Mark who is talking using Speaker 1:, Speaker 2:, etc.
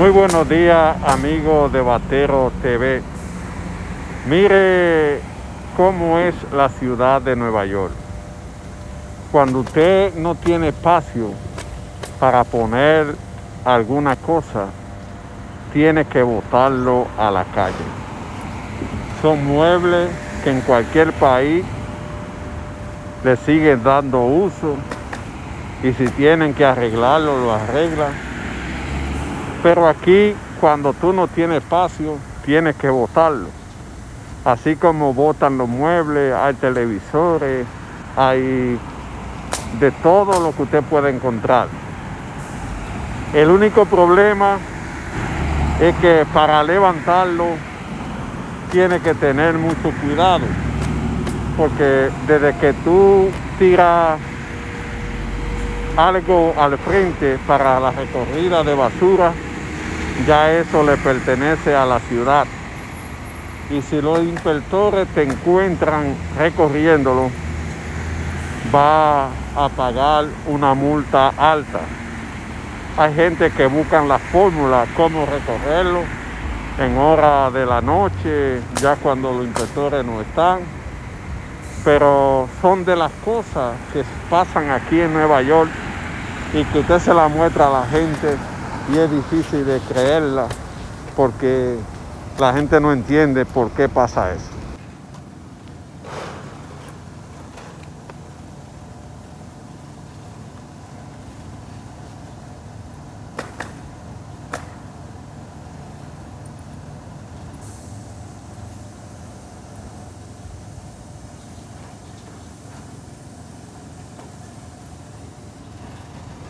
Speaker 1: Muy buenos días, amigos de Batero TV. Mire cómo es la ciudad de Nueva York. Cuando usted no tiene espacio para poner alguna cosa, tiene que botarlo a la calle. Son muebles que en cualquier país le siguen dando uso y si tienen que arreglarlo, lo arreglan. Pero aquí, cuando tú no tienes espacio, tienes que botarlo. Así como botan los muebles, hay televisores, hay de todo lo que usted puede encontrar. El único problema es que para levantarlo tiene que tener mucho cuidado, porque desde que tú tiras algo al frente para la recorrida de basura, ya eso le pertenece a la ciudad. Y si los inspectores te encuentran recorriéndolo, va a pagar una multa alta. Hay gente que buscan la fórmula cómo recorrerlo en hora de la noche, ya cuando los inspectores no están. Pero son de las cosas que pasan aquí en Nueva York y que usted se la muestra a la gente y es difícil de creerla porque la gente no entiende por qué pasa eso.